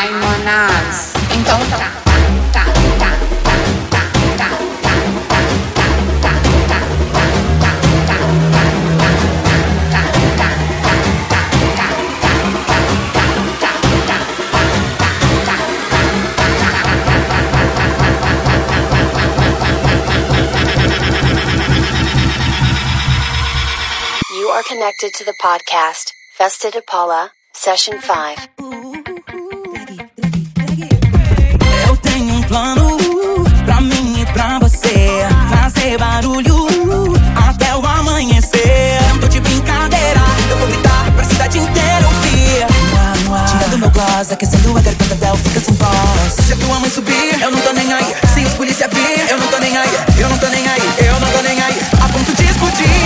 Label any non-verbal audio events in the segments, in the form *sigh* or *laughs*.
Ai, Manás. Então tá, connected to the podcast, Vesta Paula, Session 5. plano pra mim e pra você fazer barulho até o amanhecer. Tô de brincadeira, eu vou gritar pra cidade inteira ouvir. No ar, no ar. Tirando meu gloss, aquecendo a garganta dela, fica sem voz. Se a tua mãe subir, eu não tô nem aí. Se os polícia vir, eu não tô nem aí. Eu não tô nem aí, eu não tô nem aí. A ponto de explodir.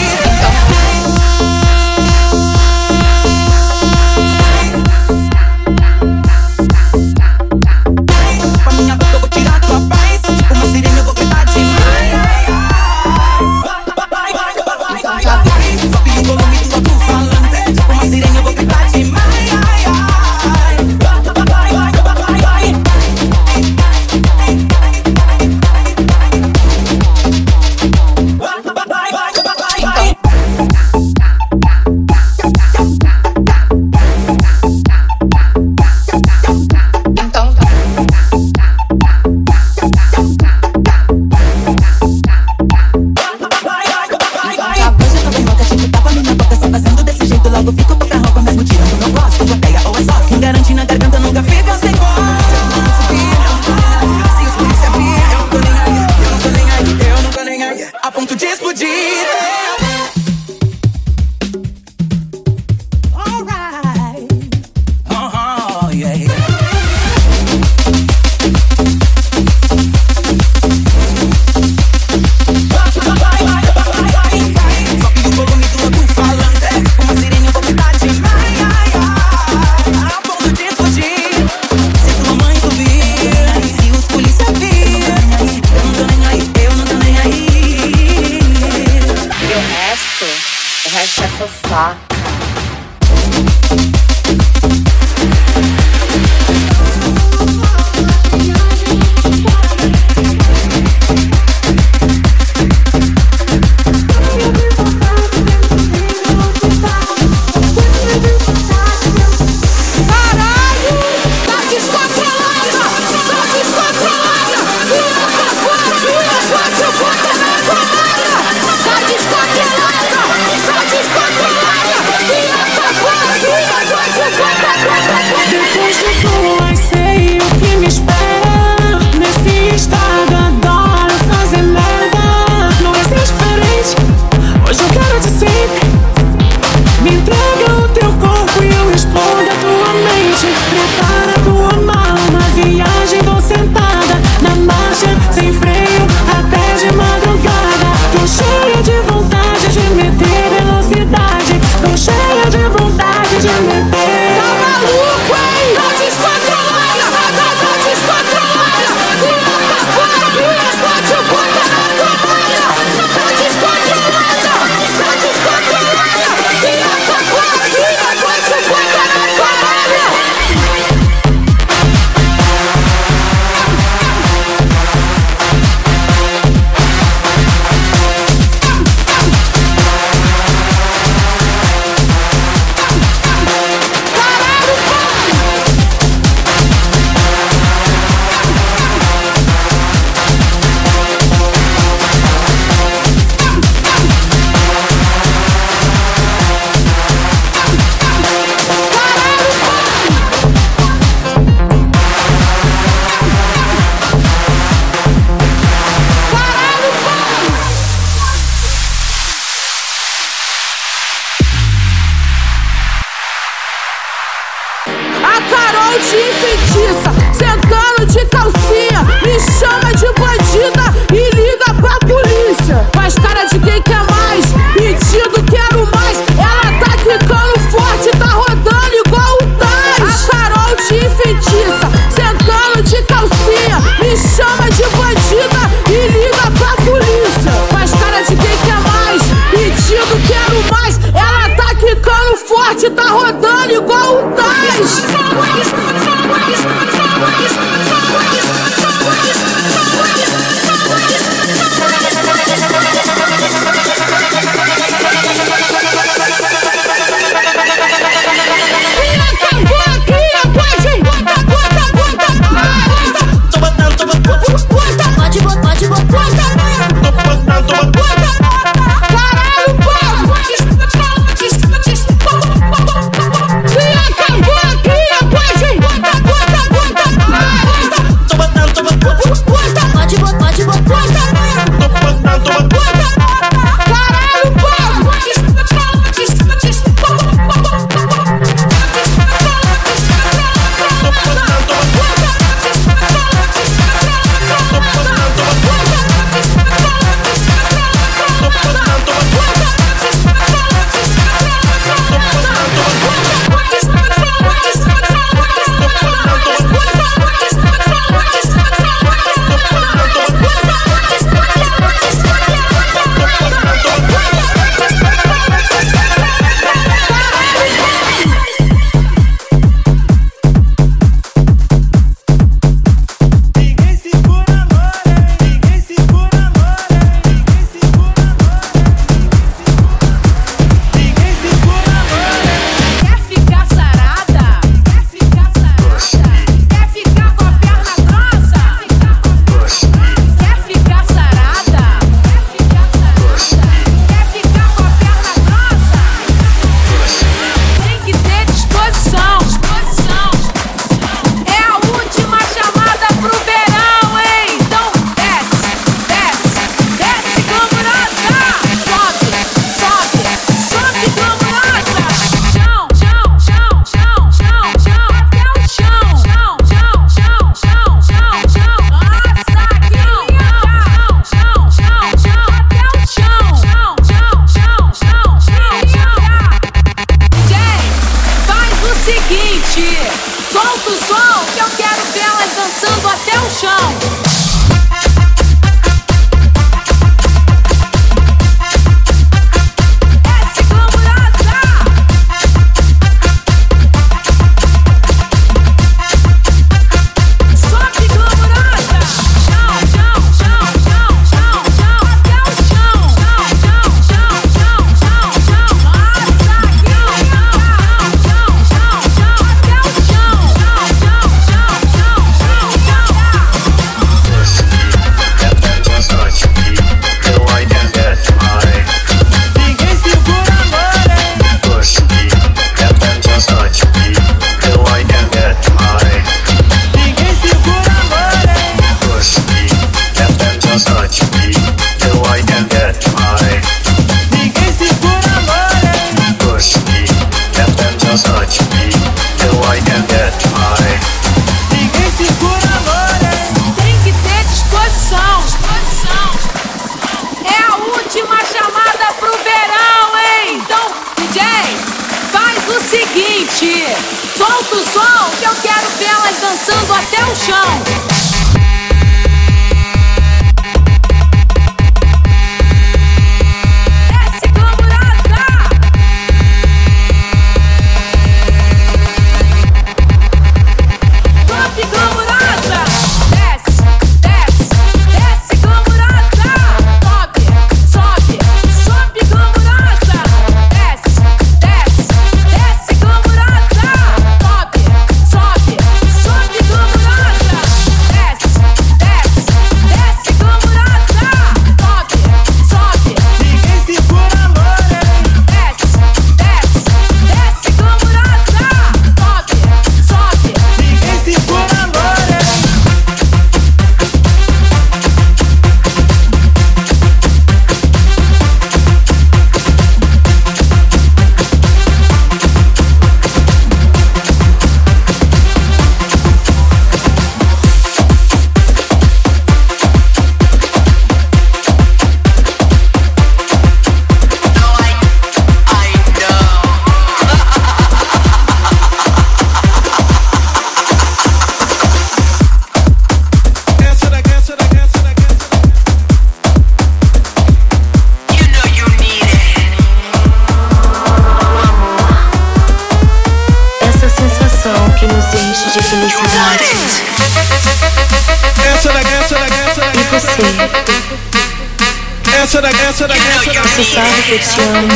Eu te amo.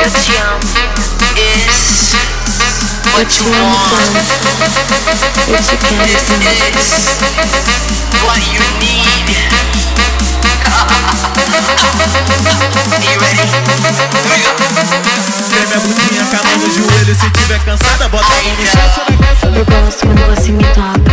Eu te amo. Is what you want. Eu te quero. This is what you need. *laughs* you ready? Bundinha, cama no joelho. Se tiver cansada, bota a mão no chão. Eu gosto quando você me toca.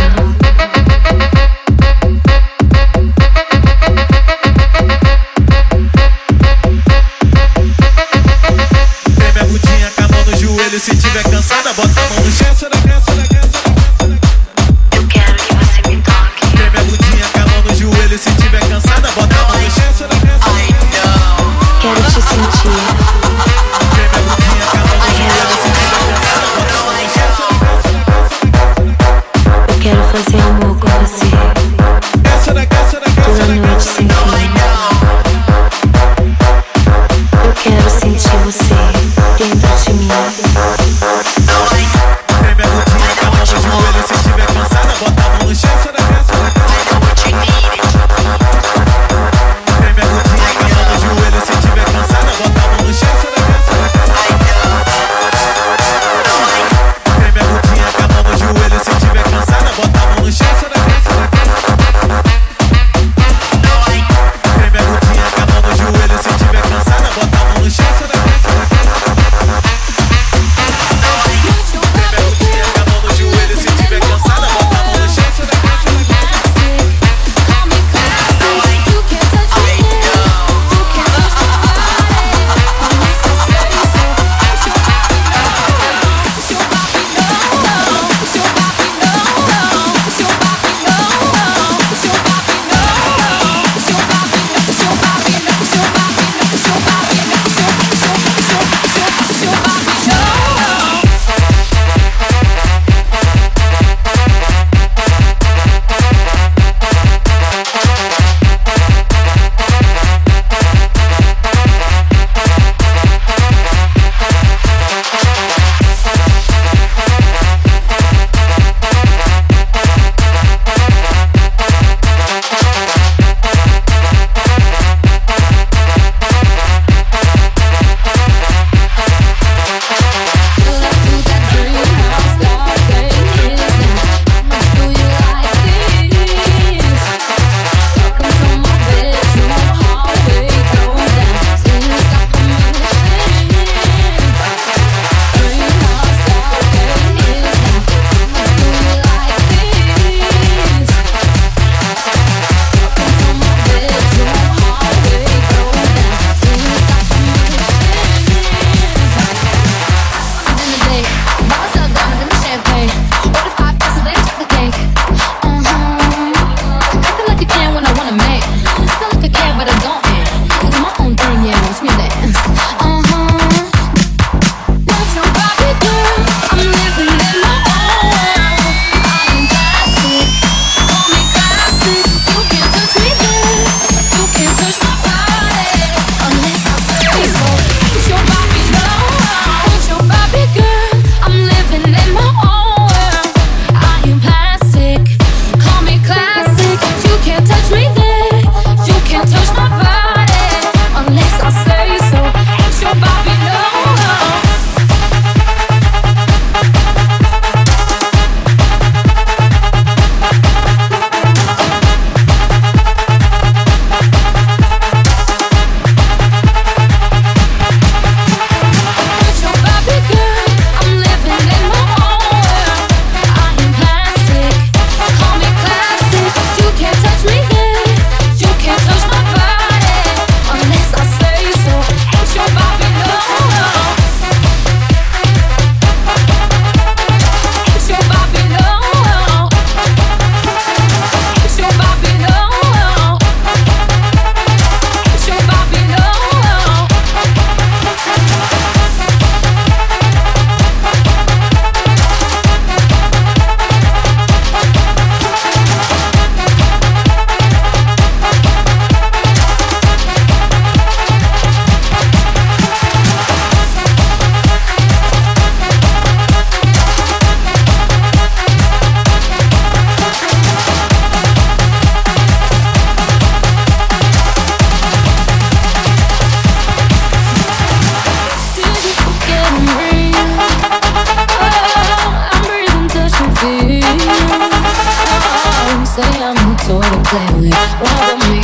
Say I'm too to play with. Why don't we?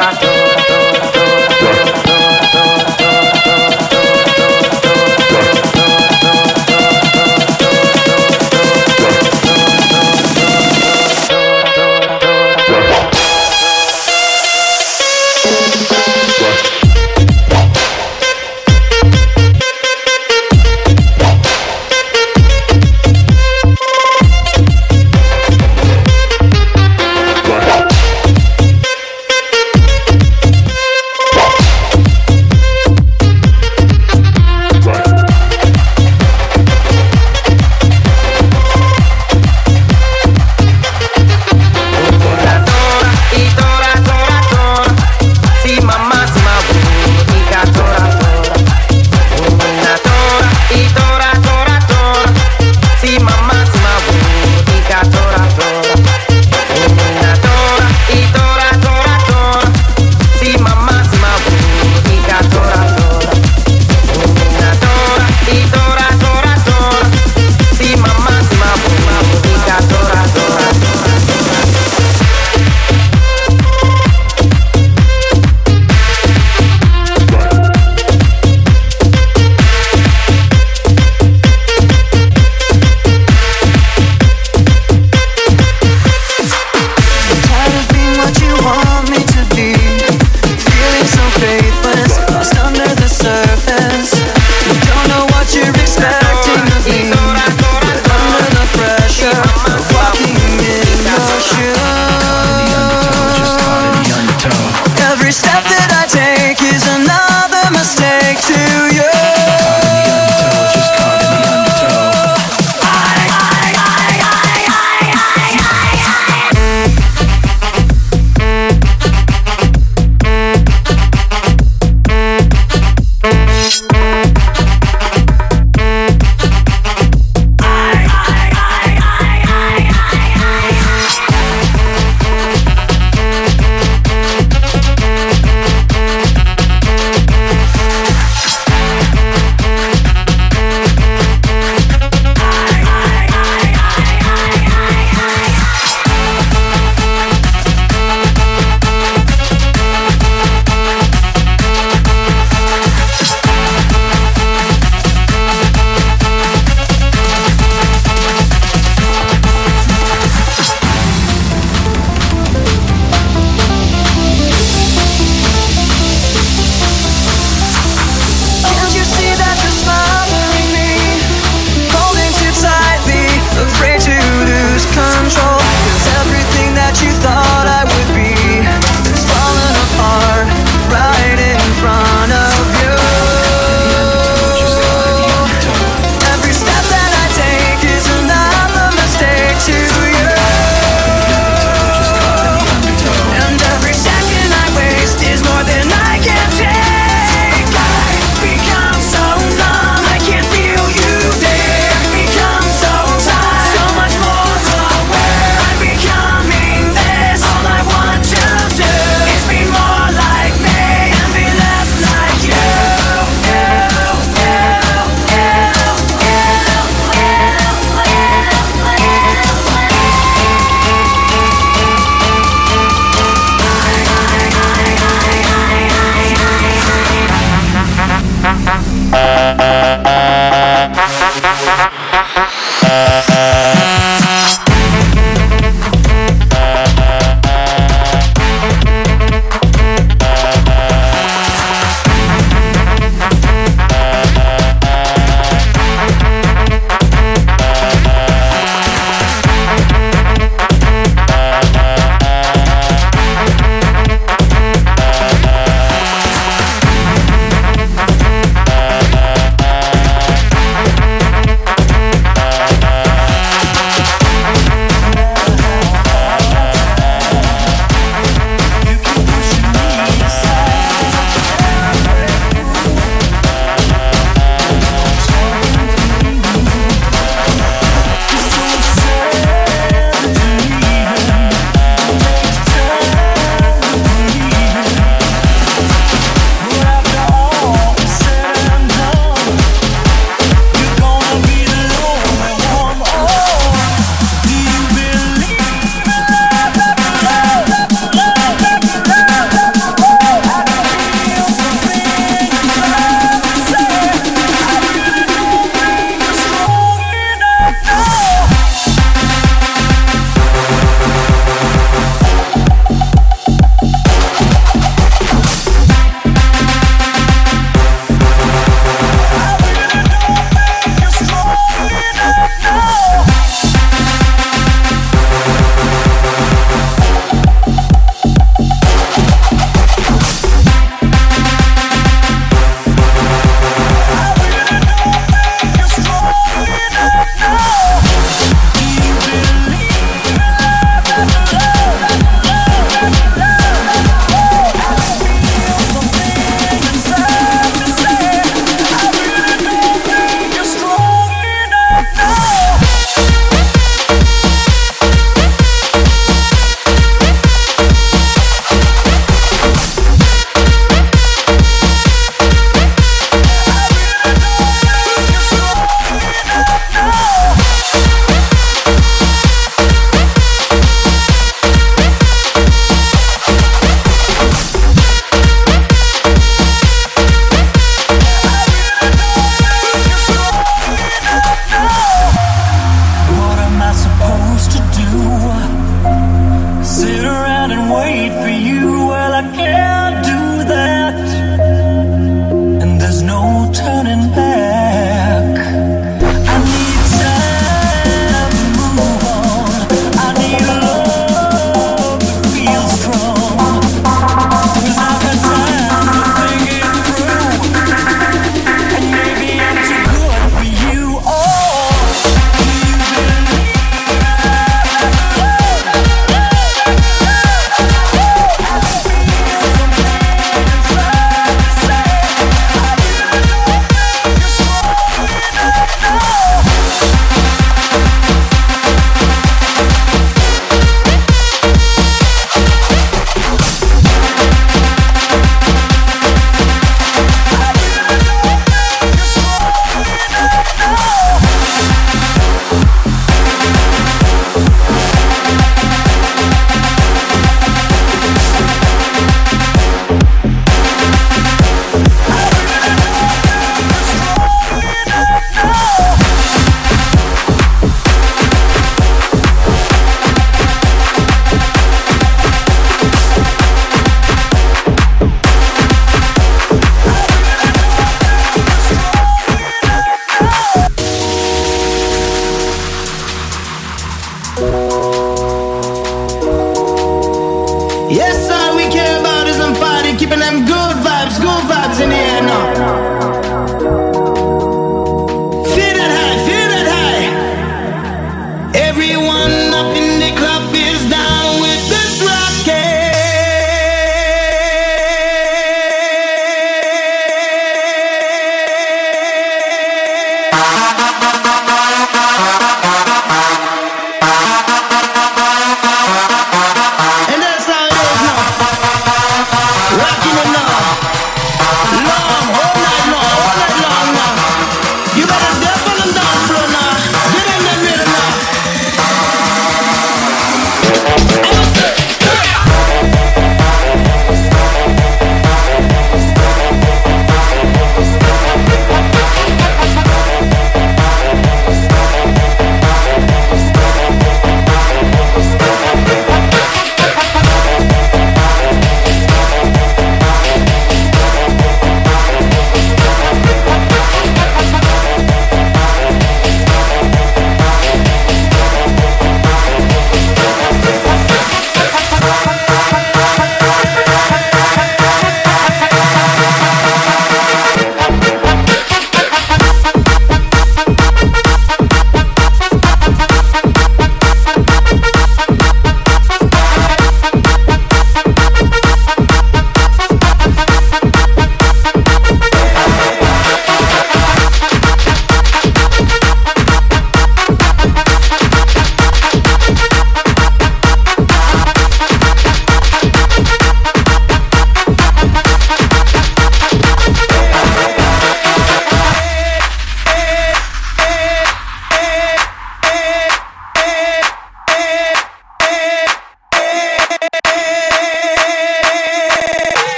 Gracias.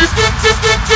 Sisters, sisters,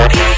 Okay.